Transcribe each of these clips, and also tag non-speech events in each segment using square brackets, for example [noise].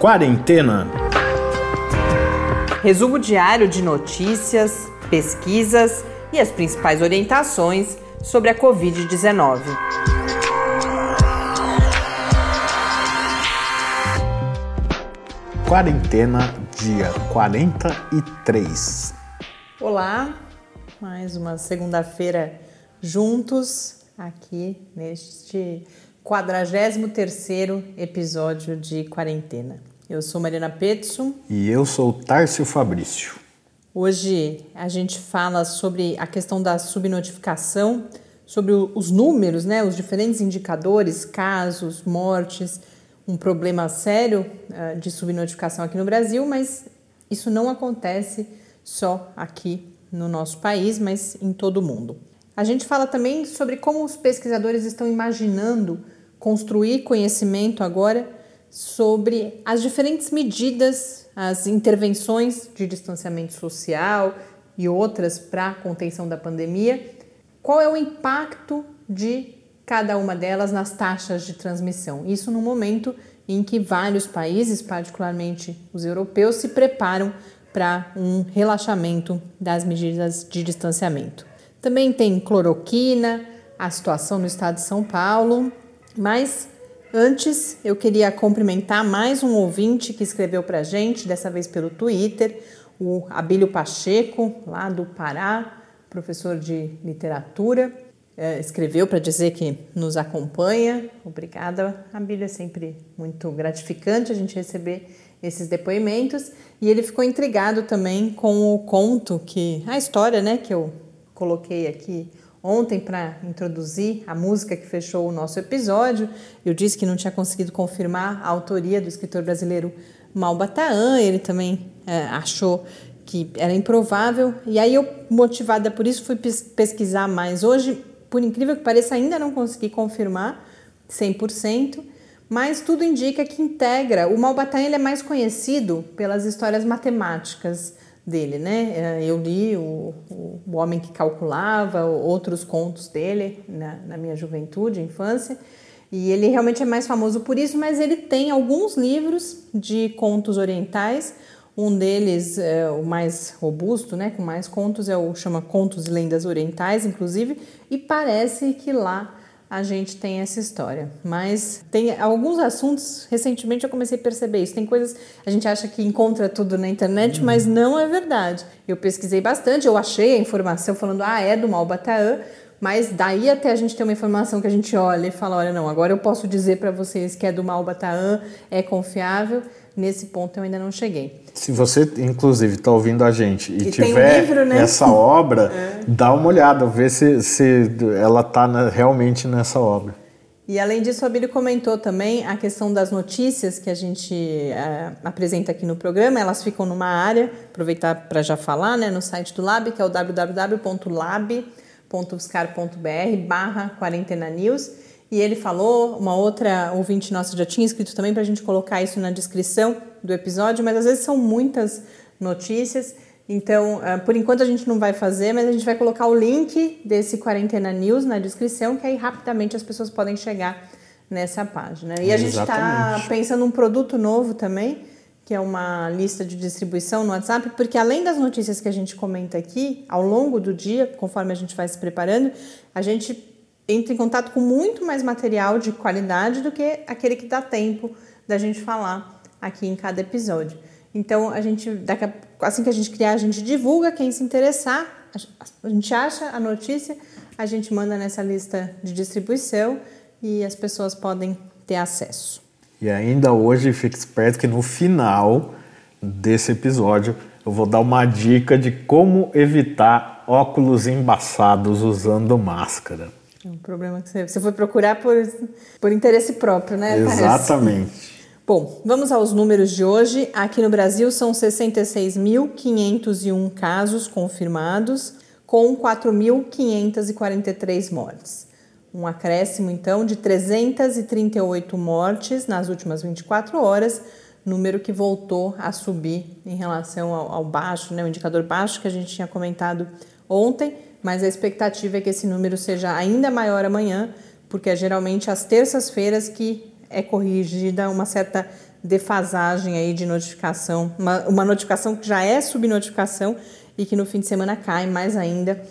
Quarentena. Resumo diário de notícias, pesquisas e as principais orientações sobre a Covid-19. Quarentena, dia 43. Olá, mais uma segunda-feira juntos aqui neste 43º episódio de Quarentena. Eu sou Mariana Petson. E eu sou Tárcio Fabrício. Hoje a gente fala sobre a questão da subnotificação, sobre os números, né, os diferentes indicadores, casos, mortes, um problema sério uh, de subnotificação aqui no Brasil, mas isso não acontece só aqui no nosso país, mas em todo o mundo. A gente fala também sobre como os pesquisadores estão imaginando construir conhecimento agora sobre as diferentes medidas, as intervenções de distanciamento social e outras para a contenção da pandemia. Qual é o impacto de cada uma delas nas taxas de transmissão? Isso no momento em que vários países, particularmente os europeus, se preparam para um relaxamento das medidas de distanciamento. Também tem cloroquina, a situação no estado de São Paulo, mas Antes, eu queria cumprimentar mais um ouvinte que escreveu para gente, dessa vez pelo Twitter, o Abílio Pacheco, lá do Pará, professor de literatura. É, escreveu para dizer que nos acompanha. Obrigada, Abílio. É sempre muito gratificante a gente receber esses depoimentos. E ele ficou intrigado também com o conto que. a história né, que eu coloquei aqui ontem para introduzir a música que fechou o nosso episódio. Eu disse que não tinha conseguido confirmar a autoria do escritor brasileiro Malbataan, ele também é, achou que era improvável. E aí eu, motivada por isso, fui pesquisar mais. Hoje, por incrível que pareça, ainda não consegui confirmar 100%, mas tudo indica que integra. O Malbataan ele é mais conhecido pelas histórias matemáticas dele, né? É, eu li o, o, o Homem que Calculava, outros contos dele na, na, minha juventude, infância, e ele realmente é mais famoso por isso, mas ele tem alguns livros de contos orientais. Um deles, é, o mais robusto, né, com mais contos, é o chama Contos e Lendas Orientais, inclusive, e parece que lá a gente tem essa história. Mas tem alguns assuntos, recentemente eu comecei a perceber isso. Tem coisas, a gente acha que encontra tudo na internet, uhum. mas não é verdade. Eu pesquisei bastante, eu achei a informação falando, ah, é do Malbataã, mas daí até a gente ter uma informação que a gente olha e fala, olha, não, agora eu posso dizer para vocês que é do Malbataã, é confiável. Nesse ponto eu ainda não cheguei. Se você, inclusive, está ouvindo a gente e, e tiver um livro, né? essa obra, [laughs] é. dá uma olhada, vê se, se ela está realmente nessa obra. E além disso, a Bíblia comentou também a questão das notícias que a gente é, apresenta aqui no programa. Elas ficam numa área, aproveitar para já falar, né, no site do Lab, que é o www.lab.uscar.br barra quarentena news. E ele falou, uma outra ouvinte nossa já tinha escrito também para a gente colocar isso na descrição do episódio, mas às vezes são muitas notícias. Então, uh, por enquanto a gente não vai fazer, mas a gente vai colocar o link desse Quarentena News na descrição, que aí rapidamente as pessoas podem chegar nessa página. E a gente está pensando um produto novo também, que é uma lista de distribuição no WhatsApp, porque além das notícias que a gente comenta aqui, ao longo do dia, conforme a gente vai se preparando, a gente entra em contato com muito mais material de qualidade do que aquele que dá tempo da gente falar aqui em cada episódio. Então, a gente, assim que a gente criar, a gente divulga. Quem se interessar, a gente acha a notícia, a gente manda nessa lista de distribuição e as pessoas podem ter acesso. E ainda hoje, fique esperto que no final desse episódio eu vou dar uma dica de como evitar óculos embaçados usando máscara. É um problema que você, você foi procurar por, por interesse próprio, né? Exatamente. Bom, vamos aos números de hoje. Aqui no Brasil são 66.501 casos confirmados, com 4.543 mortes. Um acréscimo, então, de 338 mortes nas últimas 24 horas, número que voltou a subir em relação ao, ao baixo, né, o indicador baixo que a gente tinha comentado ontem mas a expectativa é que esse número seja ainda maior amanhã, porque é geralmente às terças-feiras que é corrigida uma certa defasagem aí de notificação, uma, uma notificação que já é subnotificação e que no fim de semana cai mais ainda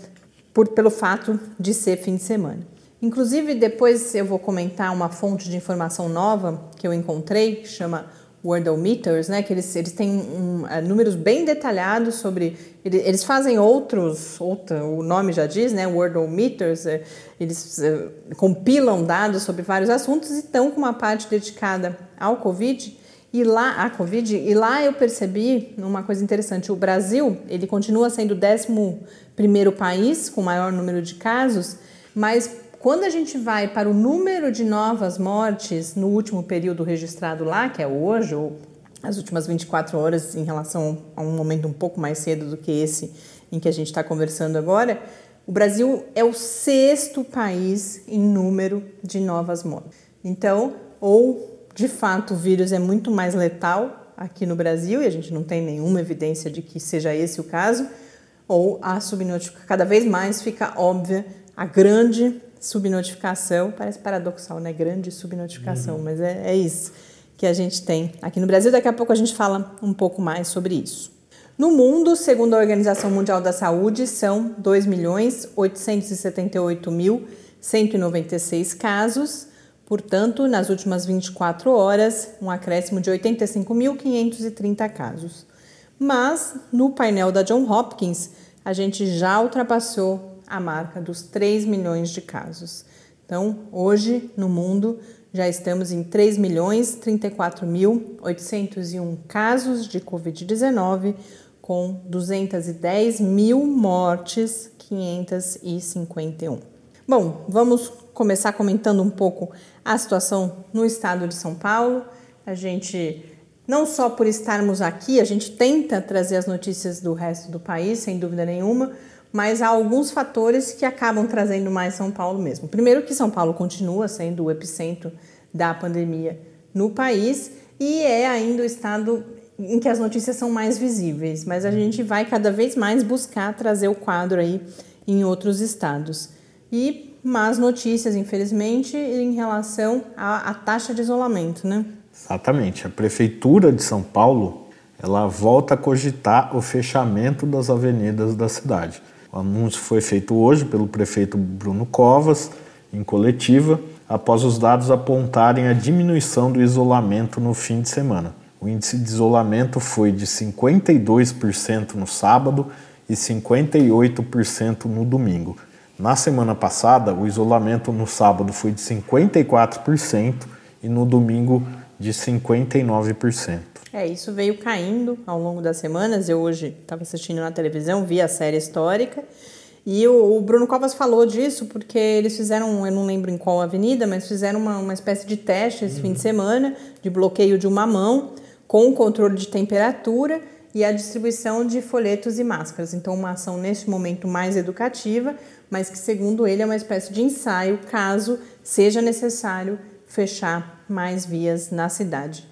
por, pelo fato de ser fim de semana. Inclusive, depois eu vou comentar uma fonte de informação nova que eu encontrei, que chama Worldometers, né? Que eles, eles têm um, um, números bem detalhados sobre. Eles, eles fazem outros, outra, o nome já diz, né? Worldometers, é, eles é, compilam dados sobre vários assuntos e estão com uma parte dedicada ao Covid. E lá, a Covid, e lá eu percebi uma coisa interessante. O Brasil, ele continua sendo o 11 primeiro país com maior número de casos, mas quando a gente vai para o número de novas mortes no último período registrado lá, que é hoje, ou as últimas 24 horas em relação a um momento um pouco mais cedo do que esse em que a gente está conversando agora, o Brasil é o sexto país em número de novas mortes. Então, ou de fato o vírus é muito mais letal aqui no Brasil, e a gente não tem nenhuma evidência de que seja esse o caso, ou a subnotificação cada vez mais fica óbvia a grande subnotificação, parece paradoxal, né? Grande subnotificação, uhum. mas é, é isso que a gente tem aqui no Brasil. Daqui a pouco a gente fala um pouco mais sobre isso. No mundo, segundo a Organização Mundial da Saúde, são 2.878.196 casos, portanto, nas últimas 24 horas, um acréscimo de 85.530 casos. Mas no painel da John Hopkins, a gente já ultrapassou a marca dos 3 milhões de casos. Então, hoje no mundo já estamos em 3 milhões 34 mil 801 casos de Covid-19, com 210 mil mortes, 551. Bom, vamos começar comentando um pouco a situação no estado de São Paulo. A gente, não só por estarmos aqui, a gente tenta trazer as notícias do resto do país, sem dúvida nenhuma, mas há alguns fatores que acabam trazendo mais São Paulo mesmo. Primeiro que São Paulo continua sendo o epicentro da pandemia no país e é ainda o estado em que as notícias são mais visíveis, mas a gente vai cada vez mais buscar trazer o quadro aí em outros estados. E más notícias, infelizmente, em relação à, à taxa de isolamento, né? Exatamente. A prefeitura de São Paulo, ela volta a cogitar o fechamento das avenidas da cidade. O anúncio foi feito hoje pelo prefeito Bruno Covas, em coletiva, após os dados apontarem a diminuição do isolamento no fim de semana. O índice de isolamento foi de 52% no sábado e 58% no domingo. Na semana passada, o isolamento no sábado foi de 54% e no domingo de 59%. É, isso veio caindo ao longo das semanas. Eu hoje estava assistindo na televisão, vi a série histórica. E o, Bruno Covas falou disso porque eles fizeram, eu não lembro em qual avenida, mas fizeram uma, uma espécie de teste esse uhum. fim de semana de bloqueio de uma mão com controle de temperatura e a distribuição de folhetos e máscaras. Então, uma ação neste momento mais educativa, mas que, segundo ele, é uma espécie de ensaio caso seja necessário fechar mais vias na cidade.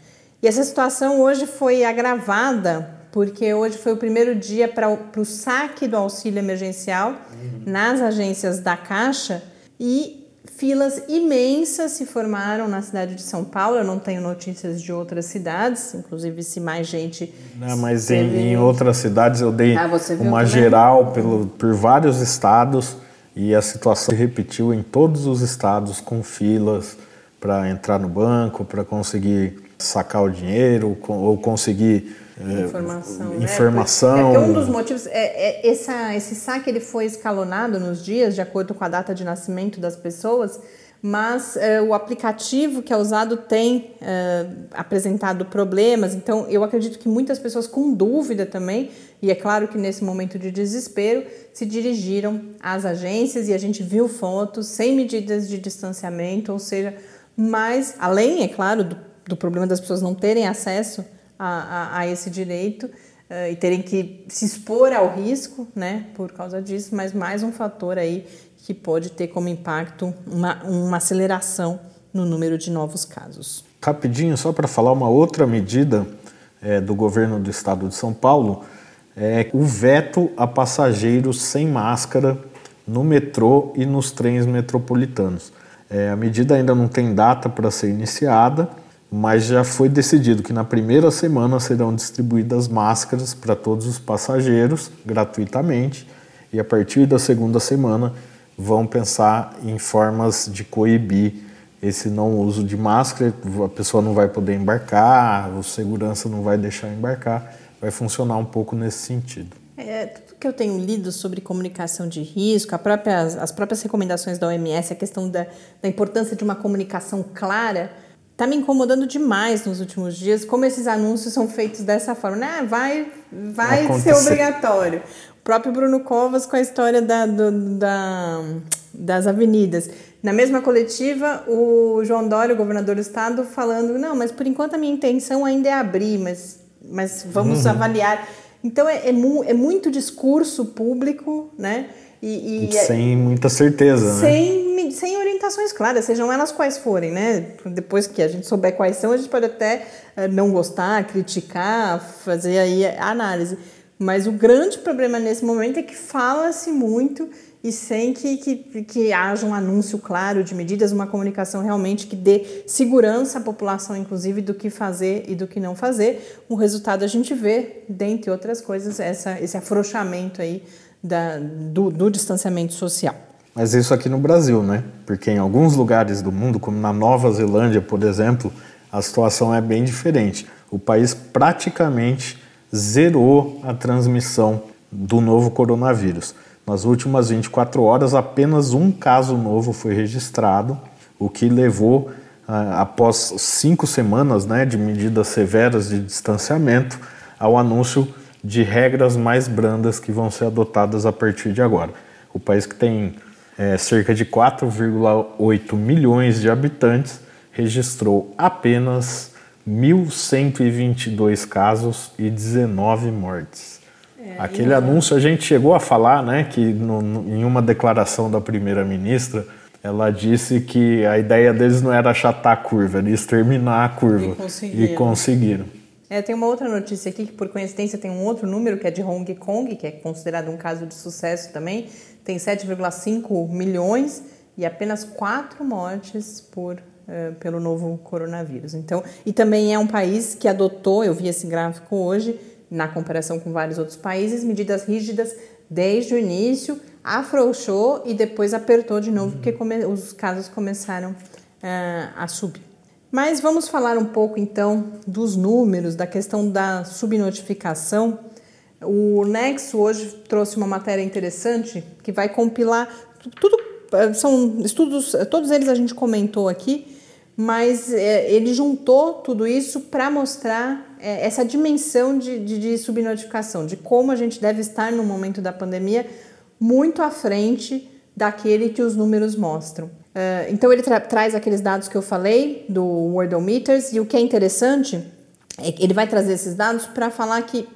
E essa situação hoje foi agravada porque hoje foi o primeiro dia para o saque do auxílio emergencial uhum. nas agências da Caixa e filas imensas se formaram na cidade de São Paulo. Eu não tenho notícias de outras cidades, inclusive se mais gente. Não, mas em, em, outras cidades eu dei ah, uma geral pelo, por vários estados e a situação se repetiu em todos os estados com filas para entrar no banco, para conseguir sacar o dinheiro ou conseguir informação. É, informação. É, porque um dos motivos é, é essa, esse saque ele foi escalonado nos dias de acordo com a data de nascimento das pessoas, mas é, o aplicativo que é usado tem é, apresentado problemas. Então eu acredito que muitas pessoas com dúvida também e é claro que nesse momento de desespero se dirigiram às agências e a gente viu fotos sem medidas de distanciamento, ou seja, mas além é claro do do problema das pessoas não terem acesso a, a, a esse direito uh, e terem que se expor ao risco, né, por causa disso, mas mais um fator aí que pode ter como impacto uma, uma aceleração no número de novos casos. Rapidinho, só para falar uma outra medida é, do governo do estado de São Paulo, é o veto a passageiros sem máscara no metrô e nos trens metropolitanos. É, a medida ainda não tem data para ser iniciada, mas já foi decidido que na primeira semana serão distribuídas máscaras para todos os passageiros gratuitamente e a partir da segunda semana vão pensar em formas de coibir esse não uso de máscara, a pessoa não vai poder embarcar, o segurança não vai deixar embarcar, vai funcionar um pouco nesse sentido. É, tudo que eu tenho lido sobre comunicação de risco, própria, as próprias recomendações da OMS, a questão da, da importância de uma comunicação clara, está me incomodando demais nos últimos dias, como esses anúncios são feitos dessa forma. Né? Vai, vai ser obrigatório. O próprio Bruno Covas com a história da, do, da, das avenidas. Na mesma coletiva, o João Dória, o governador do estado, falando: não, mas por enquanto a minha intenção ainda é abrir, mas, mas vamos uhum. avaliar. Então é, é, mu é, muito discurso público, né? E, e é sem muita certeza, sem, né? Sem orientações claras, sejam elas quais forem, né? Depois que a gente souber quais são, a gente pode até uh, não gostar, criticar, fazer aí a análise. Mas o grande problema nesse momento é que fala-se muito e sem que, que, que haja um anúncio claro de medidas, uma comunicação realmente que dê segurança à população, inclusive, do que fazer e do que não fazer. O resultado a gente vê, dentre outras coisas, essa, esse afrouxamento aí da, do, do distanciamento social. Mas isso aqui no Brasil, né? Porque em alguns lugares do mundo, como na Nova Zelândia, por exemplo, a situação é bem diferente. O país praticamente zerou a transmissão do novo coronavírus. Nas últimas 24 horas, apenas um caso novo foi registrado, o que levou, ah, após cinco semanas né, de medidas severas de distanciamento, ao anúncio de regras mais brandas que vão ser adotadas a partir de agora. O país que tem é, cerca de 4,8 milhões de habitantes registrou apenas 1.122 casos e 19 mortes. É, Aquele anúncio a gente chegou a falar, né, que no, no, em uma declaração da primeira-ministra, ela disse que a ideia deles não era achatar a curva, era exterminar a curva. E conseguiram. E conseguiram. É, tem uma outra notícia aqui que, por coincidência, tem um outro número que é de Hong Kong, que é considerado um caso de sucesso também. Tem 7,5 milhões e apenas quatro mortes por uh, pelo novo coronavírus. Então, e também é um país que adotou, eu vi esse gráfico hoje, na comparação com vários outros países, medidas rígidas desde o início, afrouxou e depois apertou de novo, porque os casos começaram uh, a subir. Mas vamos falar um pouco então dos números, da questão da subnotificação. O Nexo hoje trouxe uma matéria interessante que vai compilar tudo, eh, são estudos, todos eles a gente comentou aqui, mas é, ele juntou tudo isso para mostrar é, essa dimensão de, de, de, subnotificação, de como a gente deve estar no momento da pandemia muito à frente daquele que os números mostram. Uh, então ele tra traz aqueles dados que eu falei do Worldometers e o que é interessante é que ele vai trazer esses dados para falar que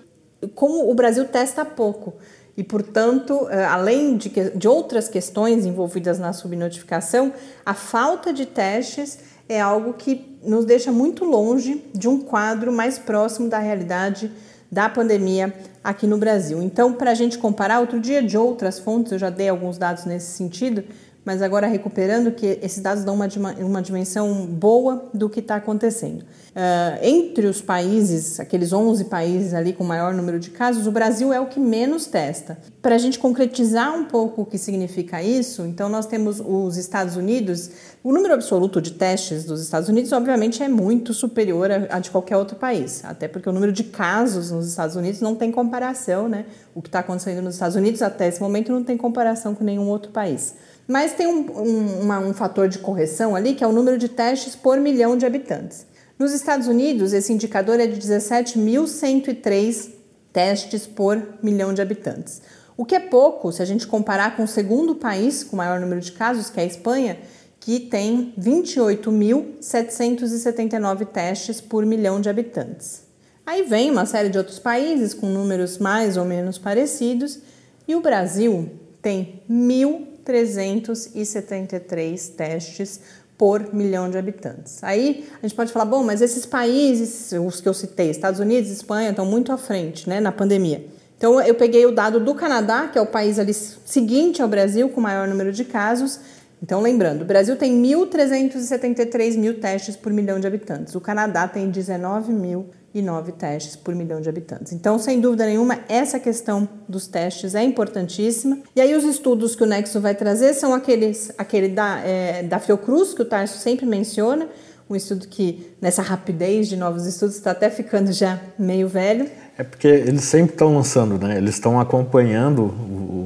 como o Brasil testa pouco e, portanto, além de, de outras questões envolvidas na subnotificação, a falta de testes é algo que nos deixa muito longe de um quadro mais próximo da realidade da pandemia aqui no Brasil. Então, para a gente comparar, outro dia de outras fontes, eu já dei alguns dados nesse sentido, mas agora recuperando que esses dados dão uma, uma dimensão boa do que está acontecendo. Uh, entre os países, aqueles 11 países ali com maior número de casos, o Brasil é o que menos testa. Para a gente concretizar um pouco o que significa isso, então nós temos os Estados Unidos, o número absoluto de testes dos Estados Unidos, obviamente, é muito superior a, a de qualquer outro país, até porque o número de casos nos Estados Unidos não tem comparação, né? O que está acontecendo nos Estados Unidos até esse momento não tem comparação com nenhum outro país. Mas tem um, um, uma, um fator de correção ali, que é o número de testes por milhão de habitantes. Nos Estados Unidos, esse indicador é de 17.103 testes por milhão de habitantes. O que é pouco se a gente comparar com o segundo país com maior número de casos, que é a Espanha, que tem 28.779 testes por milhão de habitantes. Aí vem uma série de outros países com números mais ou menos parecidos e o Brasil tem 1.373 testes por milhão de habitantes. Aí a gente pode falar, bom, mas esses países, os que eu citei, Estados Unidos, Espanha, estão muito à frente, né, na pandemia. Então eu peguei o dado do Canadá, que é o país ali seguinte ao Brasil com maior número de casos, Então, lembrando, o Brasil tem 1.373 mil testes por milhão de habitantes, o Canadá tem 19 mil e 9 testes por milhão de habitantes. Então, sem dúvida nenhuma, essa questão dos testes é importantíssima. E aí, os estudos que o Nexo vai trazer são aqueles, aquele da, é, da Fiocruz, que o Tarso sempre menciona, um estudo que, nessa rapidez de novos estudos, está até ficando já meio velho. É porque eles sempre estão lançando, né? Eles estão acompanhando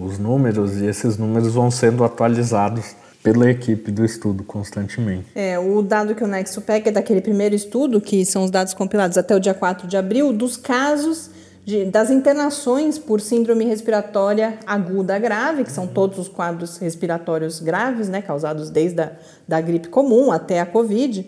os números e esses números vão sendo atualizados pela equipe do estudo constantemente. É, o dado que o Nexo pega é daquele primeiro estudo, que são os dados compilados até o dia 4 de abril, dos casos de, das internações por síndrome respiratória aguda grave, que são todos os quadros respiratórios graves, né, causados desde a da gripe comum até a Covid.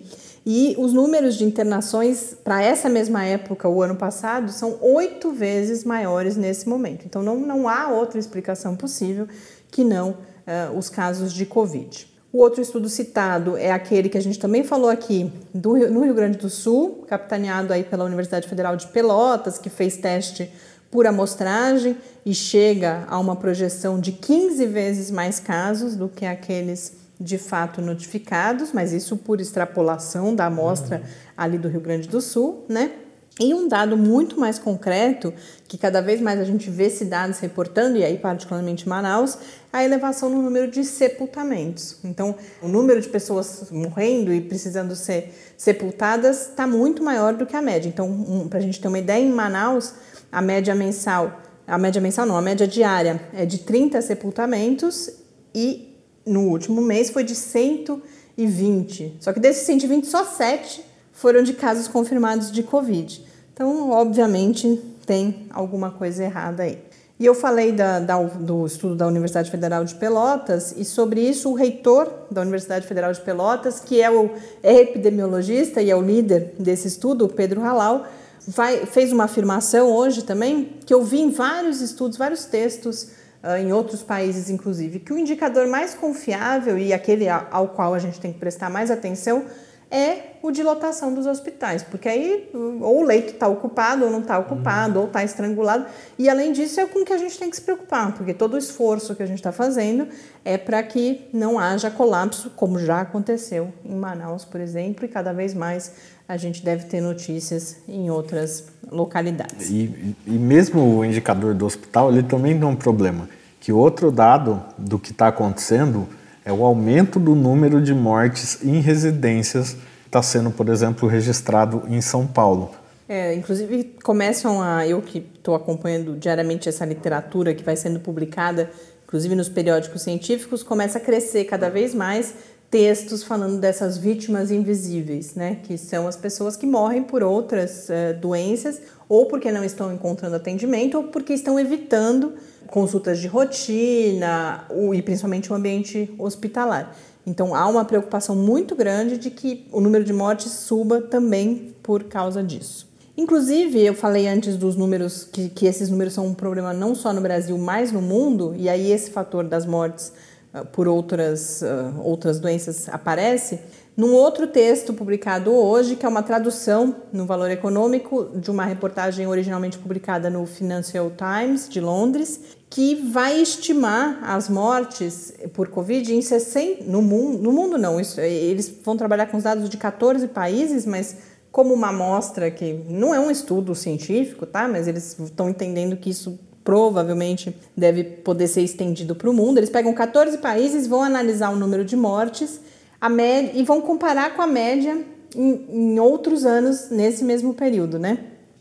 E os números de internações para essa mesma época, o ano passado, são oito vezes maiores nesse momento. Então, não, não há outra explicação possível que não uh, os casos de Covid. O outro estudo citado é aquele que a gente também falou aqui do, no Rio Grande do Sul, capitaneado aí pela Universidade Federal de Pelotas, que fez teste por amostragem e chega a uma projeção de 15 vezes mais casos do que aqueles de fato notificados, mas isso por extrapolação da amostra ali do Rio Grande do Sul, né? E um dado muito mais concreto, que cada vez mais a gente vê cidades reportando, e aí particularmente Manaus, a elevação no número de sepultamentos. Então, o número de pessoas morrendo e precisando ser sepultadas está muito maior do que a média. Então, um, para a gente ter uma ideia, em Manaus, a média mensal, a média mensal não, a média diária é de 30 sepultamentos e no último mês foi de 120. Só que desses 120, só 7 foram de casos confirmados de Covid. Então, obviamente, tem alguma coisa errada aí. E eu falei da, da, do estudo da Universidade Federal de Pelotas, e sobre isso o reitor da Universidade Federal de Pelotas, que é o é epidemiologista e é o líder desse estudo, Pedro Halal, vai, fez uma afirmação hoje também, que eu vi em vários estudos, vários textos, uh, em outros países inclusive, que o indicador mais confiável e aquele ao qual a gente tem que prestar mais atenção é o de lotação dos hospitais, porque aí ou o leito está ocupado ou não está ocupado, uhum. ou está estrangulado. E além disso, é com que a gente tem que se preocupar, porque todo o esforço que a gente está fazendo é para que não haja colapso, como já aconteceu em Manaus, por exemplo, e cada vez mais a gente deve ter notícias em outras localidades. E, e mesmo o indicador do hospital, ele também tem um problema, que outro dado do que está acontecendo é o aumento do número de mortes em residências está sendo, por exemplo, registrado em São Paulo. É, inclusive começam a eu que estou acompanhando diariamente essa literatura que vai sendo publicada, inclusive nos periódicos científicos, começa a crescer cada vez mais textos falando dessas vítimas invisíveis, né? Que são as pessoas que morrem por outras uh, doenças ou porque não estão encontrando atendimento ou porque estão evitando consultas de rotina e principalmente o ambiente hospitalar. Então há uma preocupação muito grande de que o número de mortes suba também por causa disso. Inclusive, eu falei antes dos números, que, que esses números são um problema não só no Brasil, mas no mundo, e aí esse fator das mortes uh, por outras, uh, outras doenças aparece. Num outro texto publicado hoje, que é uma tradução no Valor Econômico de uma reportagem originalmente publicada no Financial Times de Londres, que vai estimar as mortes por Covid em 60, no mundo, no mundo não, isso, eles vão trabalhar com os dados de 14 países, mas como uma amostra que não é um estudo científico, tá? Mas eles estão entendendo que isso provavelmente deve poder ser estendido para o mundo. Eles pegam 14 países, vão analisar o número de mortes a média, e vão comparar com a média em, em outros anos nesse mesmo período, né?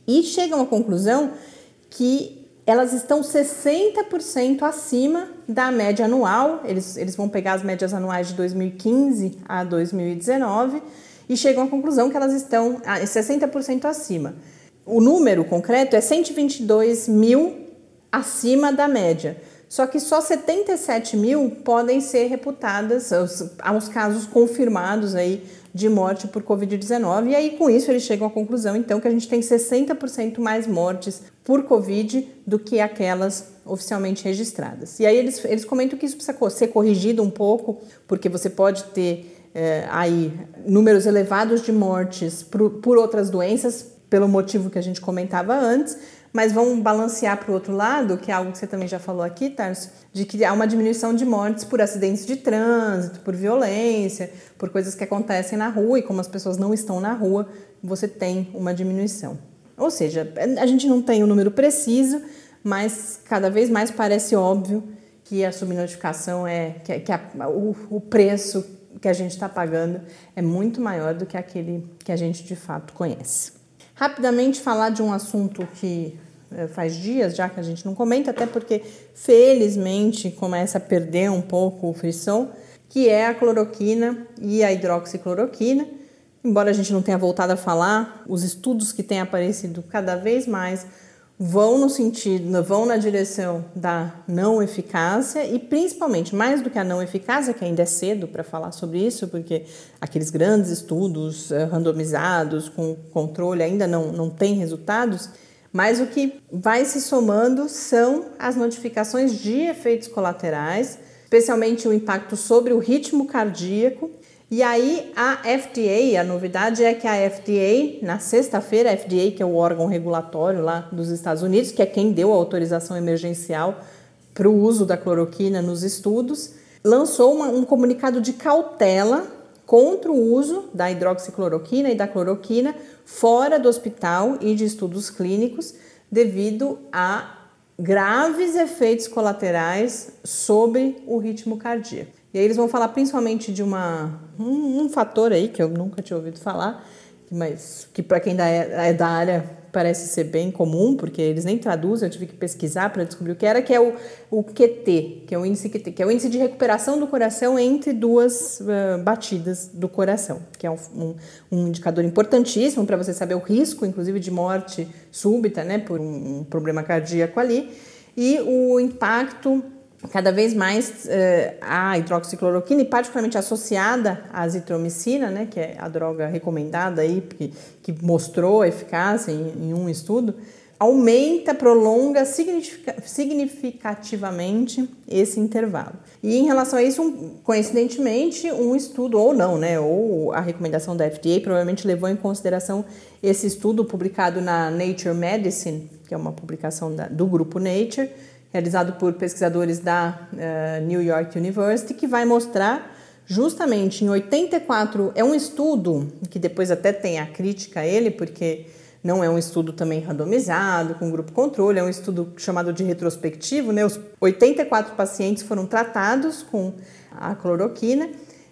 E chegam à conclusão que elas estão 60% acima da média anual. Eles, eles vão pegar as médias anuais de 2015 a 2019 e chegam à conclusão que elas estão 60% acima. O número concreto é 122 mil acima da média. Só que só 77 mil podem ser reputadas aos casos confirmados aí de morte por Covid-19. E aí, com isso, eles chegam à conclusão, então, que a gente tem 60% mais mortes por Covid do que aquelas oficialmente registradas. E aí eles, eles comentam que isso precisa ser corrigido um pouco, porque você pode ter é, aí números elevados de mortes por, por outras doenças, pelo motivo que a gente comentava antes, mas vão balancear para o outro lado, que é algo que você também já falou aqui, Tarso, de que há uma diminuição de mortes por acidentes de trânsito, por violência, por coisas que acontecem na rua e como as pessoas não estão na rua, você tem uma diminuição. Ou seja, a gente não tem o um número preciso, mas cada vez mais parece óbvio que a subnotificação é que, que a, o, o preço que a gente está pagando é muito maior do que aquele que a gente de fato conhece. Rapidamente falar de um assunto que faz dias já que a gente não comenta, até porque felizmente começa a perder um pouco o frisson, que é a cloroquina e a hidroxicloroquina. Embora a gente não tenha voltado a falar, os estudos que têm aparecido cada vez mais vão no sentido, vão na direção da não eficácia e principalmente mais do que a não eficácia, que ainda é cedo para falar sobre isso, porque aqueles grandes estudos eh, randomizados com controle ainda não, não têm resultados, mas o que vai se somando são as notificações de efeitos colaterais, especialmente o impacto sobre o ritmo cardíaco. E aí a FDA, a novidade é que a FDA, na sexta-feira, a FDA, que é o órgão regulatório lá dos Estados Unidos, que é quem deu a autorização emergencial para o uso da cloroquina nos estudos, lançou uma, um comunicado de cautela contra o uso da hidroxicloroquina e da cloroquina fora do hospital e de estudos clínicos devido a graves efeitos colaterais sobre o ritmo cardíaco. E aí eles vão falar principalmente de uma, um, um fator aí que eu nunca tinha ouvido falar, mas que para quem é, é da área parece ser bem comum, porque eles nem traduzem, eu tive que pesquisar para descobrir o que era, que é o, o QT, que é o índice QT, que é o índice de recuperação do coração entre duas uh, batidas do coração, que é um, um, um indicador importantíssimo para você saber o risco, inclusive, de morte súbita, né, por um, um problema cardíaco ali, e o impacto cada vez mais uh, a hidroxicloroquina e particularmente associada à azitromicina, né, que é a droga recomendada aí, que, que mostrou eficácia em, em um estudo, aumenta, prolonga significativamente esse intervalo. E em relação a isso, um, coincidentemente, um estudo, ou não, né, ou a recomendação da FDA provavelmente levou em consideração esse estudo publicado na Nature Medicine, que é uma publicação da, do grupo Nature, realizado por pesquisadores da uh, New York University, que vai mostrar justamente em 84, é um estudo que depois até tem a crítica a ele, porque não é um estudo também randomizado, com grupo controle, é um estudo chamado de retrospectivo, né? Os 84 pacientes foram tratados com a cloroquina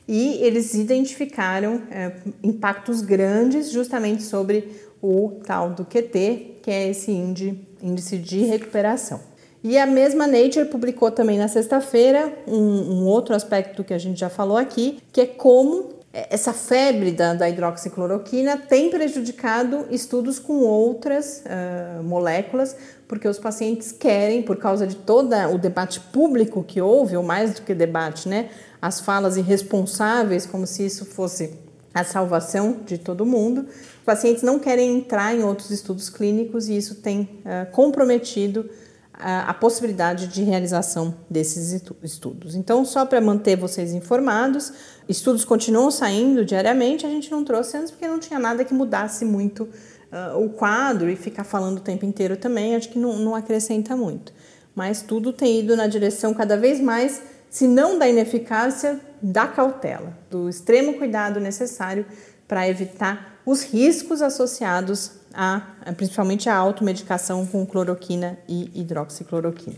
e eles identificaram é, impactos grandes justamente sobre o tal do QT, que é esse índice de recuperação. E a mesma Nature publicou também na sexta-feira um, um, outro aspecto que a gente já falou aqui, que é como essa febre da, da hidroxicloroquina tem prejudicado estudos com outras uh, moléculas, porque os pacientes querem, por causa de todo o debate público que houve, ou mais do que debate, né, as falas irresponsáveis, como se isso fosse a salvação de todo mundo, os pacientes não querem entrar em outros estudos clínicos e isso tem uh, comprometido a, possibilidade de realização desses estudos. Então, só para manter vocês informados, estudos continuam saindo diariamente, a gente não trouxe antes porque não tinha nada que mudasse muito uh, o quadro e ficar falando o tempo inteiro também, acho que não, não acrescenta muito. Mas tudo tem ido na direção cada vez mais, se não da ineficácia, da cautela, do extremo cuidado necessário para evitar os riscos associados a, principalmente a automedicação com cloroquina e hidroxicloroquina.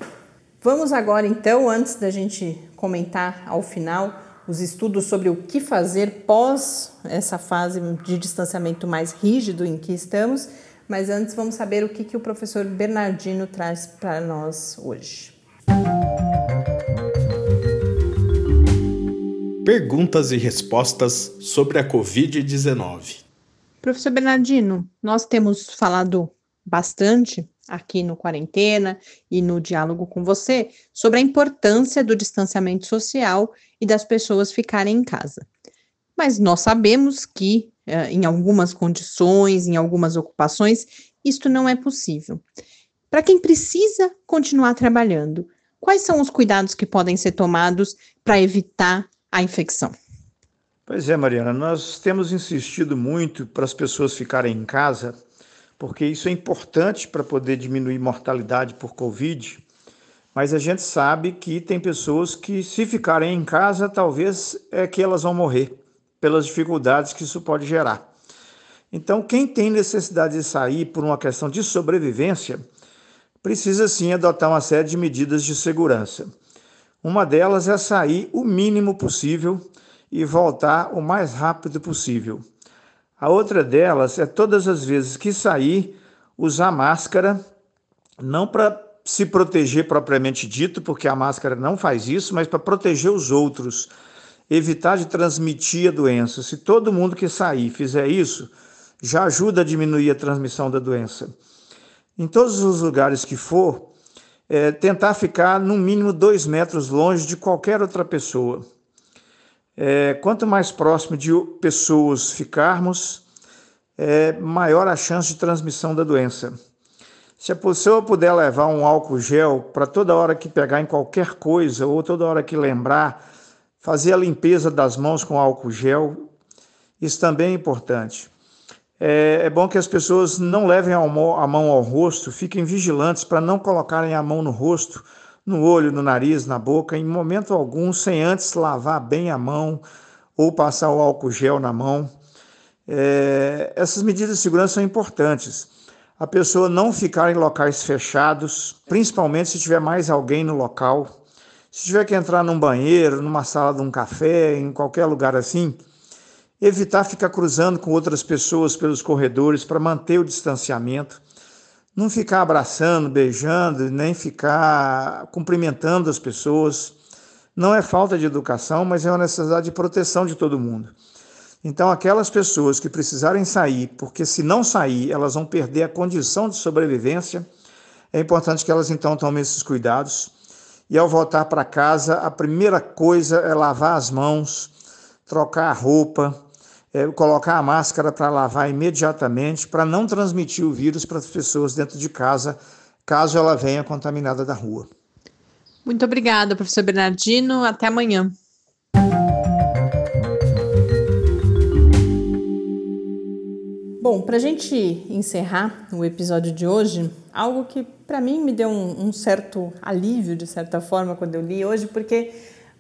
Vamos agora então, antes da gente comentar ao final os estudos sobre o que fazer pós essa fase de distanciamento mais rígido em que estamos, mas antes vamos saber o que, que o professor Bernardino traz para nós hoje. Perguntas e respostas sobre a Covid-19. Professor Bernardino, nós temos falado bastante aqui no Quarentena e no diálogo com você sobre a importância do distanciamento social e das pessoas ficarem em casa. Mas nós sabemos que, eh, em algumas condições, em algumas ocupações, isto não é possível. Para quem precisa continuar trabalhando, quais são os cuidados que podem ser tomados para evitar a infecção? Pois é, Mariana, nós temos insistido muito para as pessoas ficarem em casa, porque isso é importante para poder diminuir mortalidade por Covid. Mas a gente sabe que tem pessoas que, se ficarem em casa, talvez é que elas vão morrer pelas dificuldades que isso pode gerar. Então, quem tem necessidade de sair por uma questão de sobrevivência, precisa sim adotar uma série de medidas de segurança. Uma delas é sair o mínimo possível e voltar o mais rápido possível. A outra delas é todas as vezes que sair, usar máscara, não para se proteger propriamente dito, porque a máscara não faz isso, mas para proteger os outros, evitar de transmitir a doença. Se todo mundo que sair fizer isso, já ajuda a diminuir a transmissão da doença. Em todos os lugares que for, é, tentar ficar no mínimo dois metros longe de qualquer outra pessoa. É, quanto mais próximo de pessoas ficarmos, é, maior a chance de transmissão da doença. Se a pessoa puder levar um álcool gel para toda hora que pegar em qualquer coisa ou toda hora que lembrar, fazer a limpeza das mãos com álcool gel, isso também é importante. É, é bom que as pessoas não levem a mão ao rosto, fiquem vigilantes para não colocarem a mão no rosto, no olho, no nariz, na boca, em momento algum, sem antes lavar bem a mão ou passar o álcool gel na mão. É, essas medidas de segurança são importantes a pessoa não ficar em locais fechados, principalmente se tiver mais alguém no local. Se tiver que entrar num banheiro, numa sala de um café, em qualquer lugar assim, evitar ficar cruzando com outras pessoas pelos corredores para manter o distanciamento. Não ficar abraçando, beijando, nem ficar cumprimentando as pessoas. Não é falta de educação, mas é uma necessidade de proteção de todo mundo. Então, aquelas pessoas que precisarem sair, porque se não sair, elas vão perder a condição de sobrevivência, é importante que elas então tomem esses cuidados. E ao voltar para casa, a primeira coisa é lavar as mãos, trocar a roupa, é, colocar a máscara para lavar imediatamente, para não transmitir o vírus para as pessoas dentro de casa, caso ela venha contaminada da rua. Muito obrigada, professor Bernardino. Até amanhã. Bom, para a gente encerrar o episódio de hoje, algo que para mim me deu um, um, certo alívio, de certa forma, quando eu li hoje, porque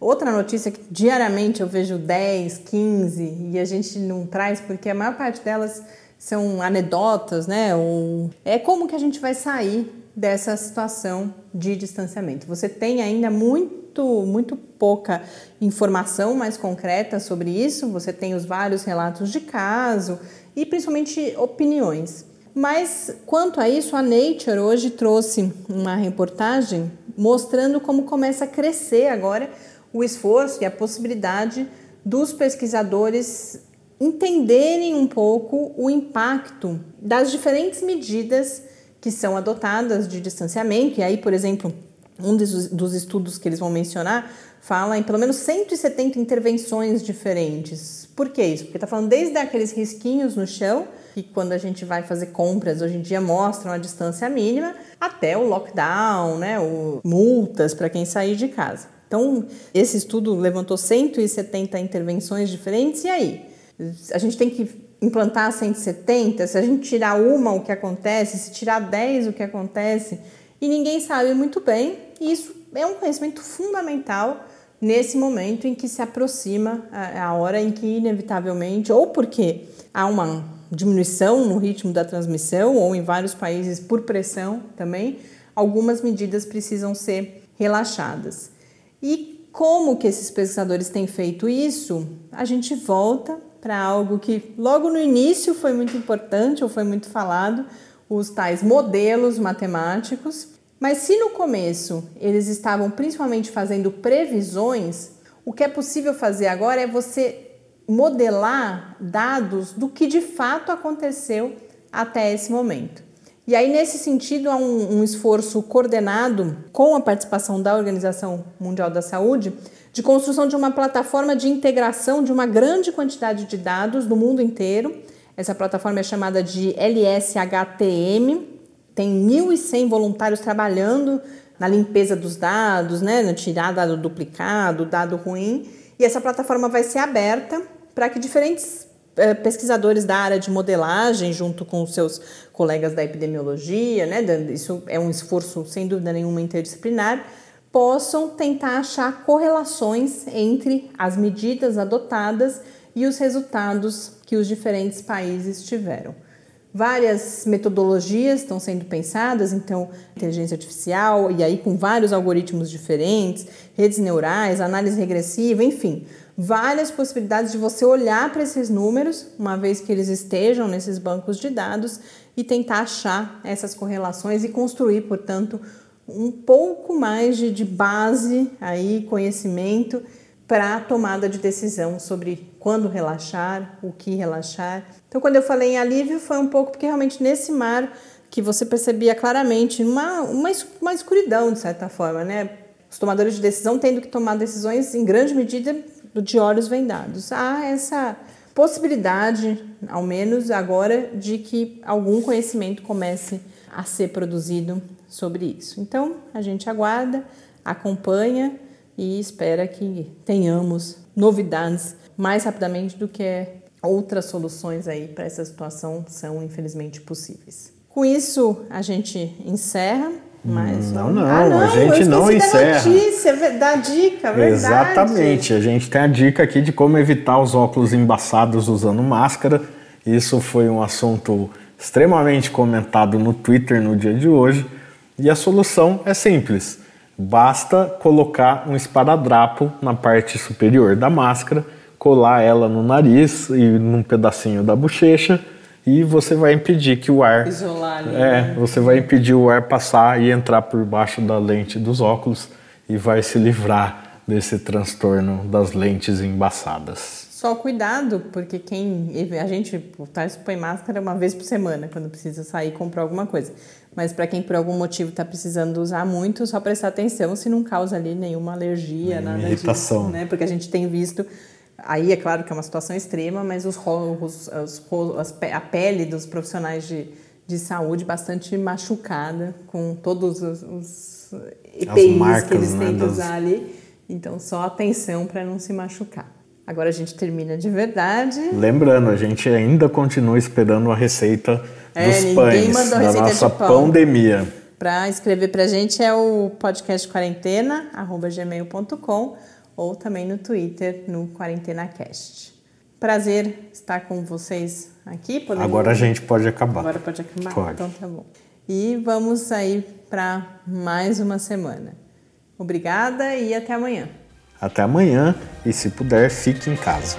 outra notícia que diariamente eu vejo 10, 15 e a gente não traz, porque a maior parte delas são anedotas, né? Ou é como que a gente vai sair dessa situação de distanciamento. Você tem ainda muito, muito pouca informação mais concreta sobre isso, você tem os vários relatos de caso e principalmente opiniões. Mas quanto a isso, a Nature hoje trouxe uma reportagem mostrando como começa a crescer agora o esforço e a possibilidade dos pesquisadores entenderem um pouco o impacto das diferentes medidas que são adotadas de distanciamento. E aí, por exemplo, um dos estudos que eles vão mencionar fala em pelo menos 170 intervenções diferentes. Por que isso? Porque está falando desde aqueles risquinhos no chão, que quando a gente vai fazer compras hoje em dia mostram a distância mínima, até o lockdown, né, o multas para quem sair de casa. Então, esse estudo levantou 170 intervenções diferentes, e aí? A gente tem que implantar 170? Se a gente tirar uma, o que acontece? Se tirar 10, o que acontece? E ninguém sabe muito bem, e isso é um conhecimento fundamental nesse momento em que se aproxima a, hora em que, inevitavelmente, ou porque há uma diminuição no ritmo da transmissão, ou em vários países por pressão também, algumas medidas precisam ser relaxadas. E como que esses pesquisadores têm feito isso? A gente volta para algo que logo no início foi muito importante ou foi muito falado, os tais modelos matemáticos mas se no começo eles estavam principalmente fazendo previsões, o que é possível fazer agora é você modelar dados do que de fato aconteceu até esse momento. E aí, nesse sentido, há um, um, esforço coordenado com a participação da Organização Mundial da Saúde de construção de uma plataforma de integração de uma grande quantidade de dados do mundo inteiro. Essa plataforma é chamada de LSHTM, tem 1.100 voluntários trabalhando na limpeza dos dados, né, na tirar dado duplicado, dado ruim. E essa plataforma vai ser aberta para que diferentes pesquisadores da área de modelagem, junto com seus colegas da epidemiologia, né? Isso é um esforço, sem dúvida nenhuma, interdisciplinar, possam tentar achar correlações entre as medidas adotadas e os resultados que os diferentes países tiveram. Várias metodologias estão sendo pensadas, então, inteligência artificial, e aí com vários algoritmos diferentes, redes neurais, análise regressiva, enfim, várias possibilidades de você olhar para esses números, uma vez que eles estejam nesses bancos de dados, e tentar achar essas correlações e construir, portanto, um pouco mais de, de base aí, conhecimento para a tomada de decisão sobre quando relaxar, o que relaxar. Então, quando eu falei em alívio, foi um pouco porque realmente nesse mar que você percebia claramente uma, uma, uma escuridão, de certa forma, né? Os tomadores de decisão tendo que tomar decisões em grande medida de olhos vendados. Há essa possibilidade, ao menos agora, de que algum conhecimento comece a ser produzido sobre isso. Então, a gente aguarda, acompanha e espera que tenhamos novidades mais rapidamente do que outras soluções aí para essa situação são infelizmente possíveis. Com isso, a gente encerra mais não, não, ah, não, a gente não encerra. Da notícia, da dica, verdade. Exatamente, a gente tem a dica aqui de como evitar os óculos embaçados usando máscara. Isso foi um assunto extremamente comentado no Twitter no dia de hoje. E a solução é simples Basta colocar um esparadrapo na parte superior da máscara, colar ela no nariz e num pedacinho da bochecha e você vai impedir que o ar isolar ali, é, né? você vai impedir o ar passar e entrar por baixo da lente dos óculos e vai se livrar desse transtorno das lentes embaçadas. Só cuidado, porque quem a gente tá, põe máscara uma vez por semana quando precisa sair comprar alguma coisa. Mas para quem por algum motivo está precisando usar muito, só prestar atenção se não causa ali nenhuma alergia, nenhuma nada irritação. disso, né? Porque a gente tem visto Aí é claro que é uma situação extrema, mas os, os, os, a pele dos profissionais de, de saúde bastante machucada com todos os, os EPIs marcas, que eles têm né, que usar ali. Então, só atenção para não se machucar. Agora a gente termina de verdade. Lembrando, a gente ainda continua esperando a receita é, dos pães da nossa pandemia. Para escrever para a gente é o podcast quarentena, arroba gmail.com ou também no Twitter, no QuarentenaCast. Prazer estar com vocês aqui. Podemos... Agora a gente pode acabar. Agora pode acabar? Pode. Então tá bom. E vamos aí para mais uma semana. Obrigada e até amanhã. Até amanhã e se puder, fique em casa.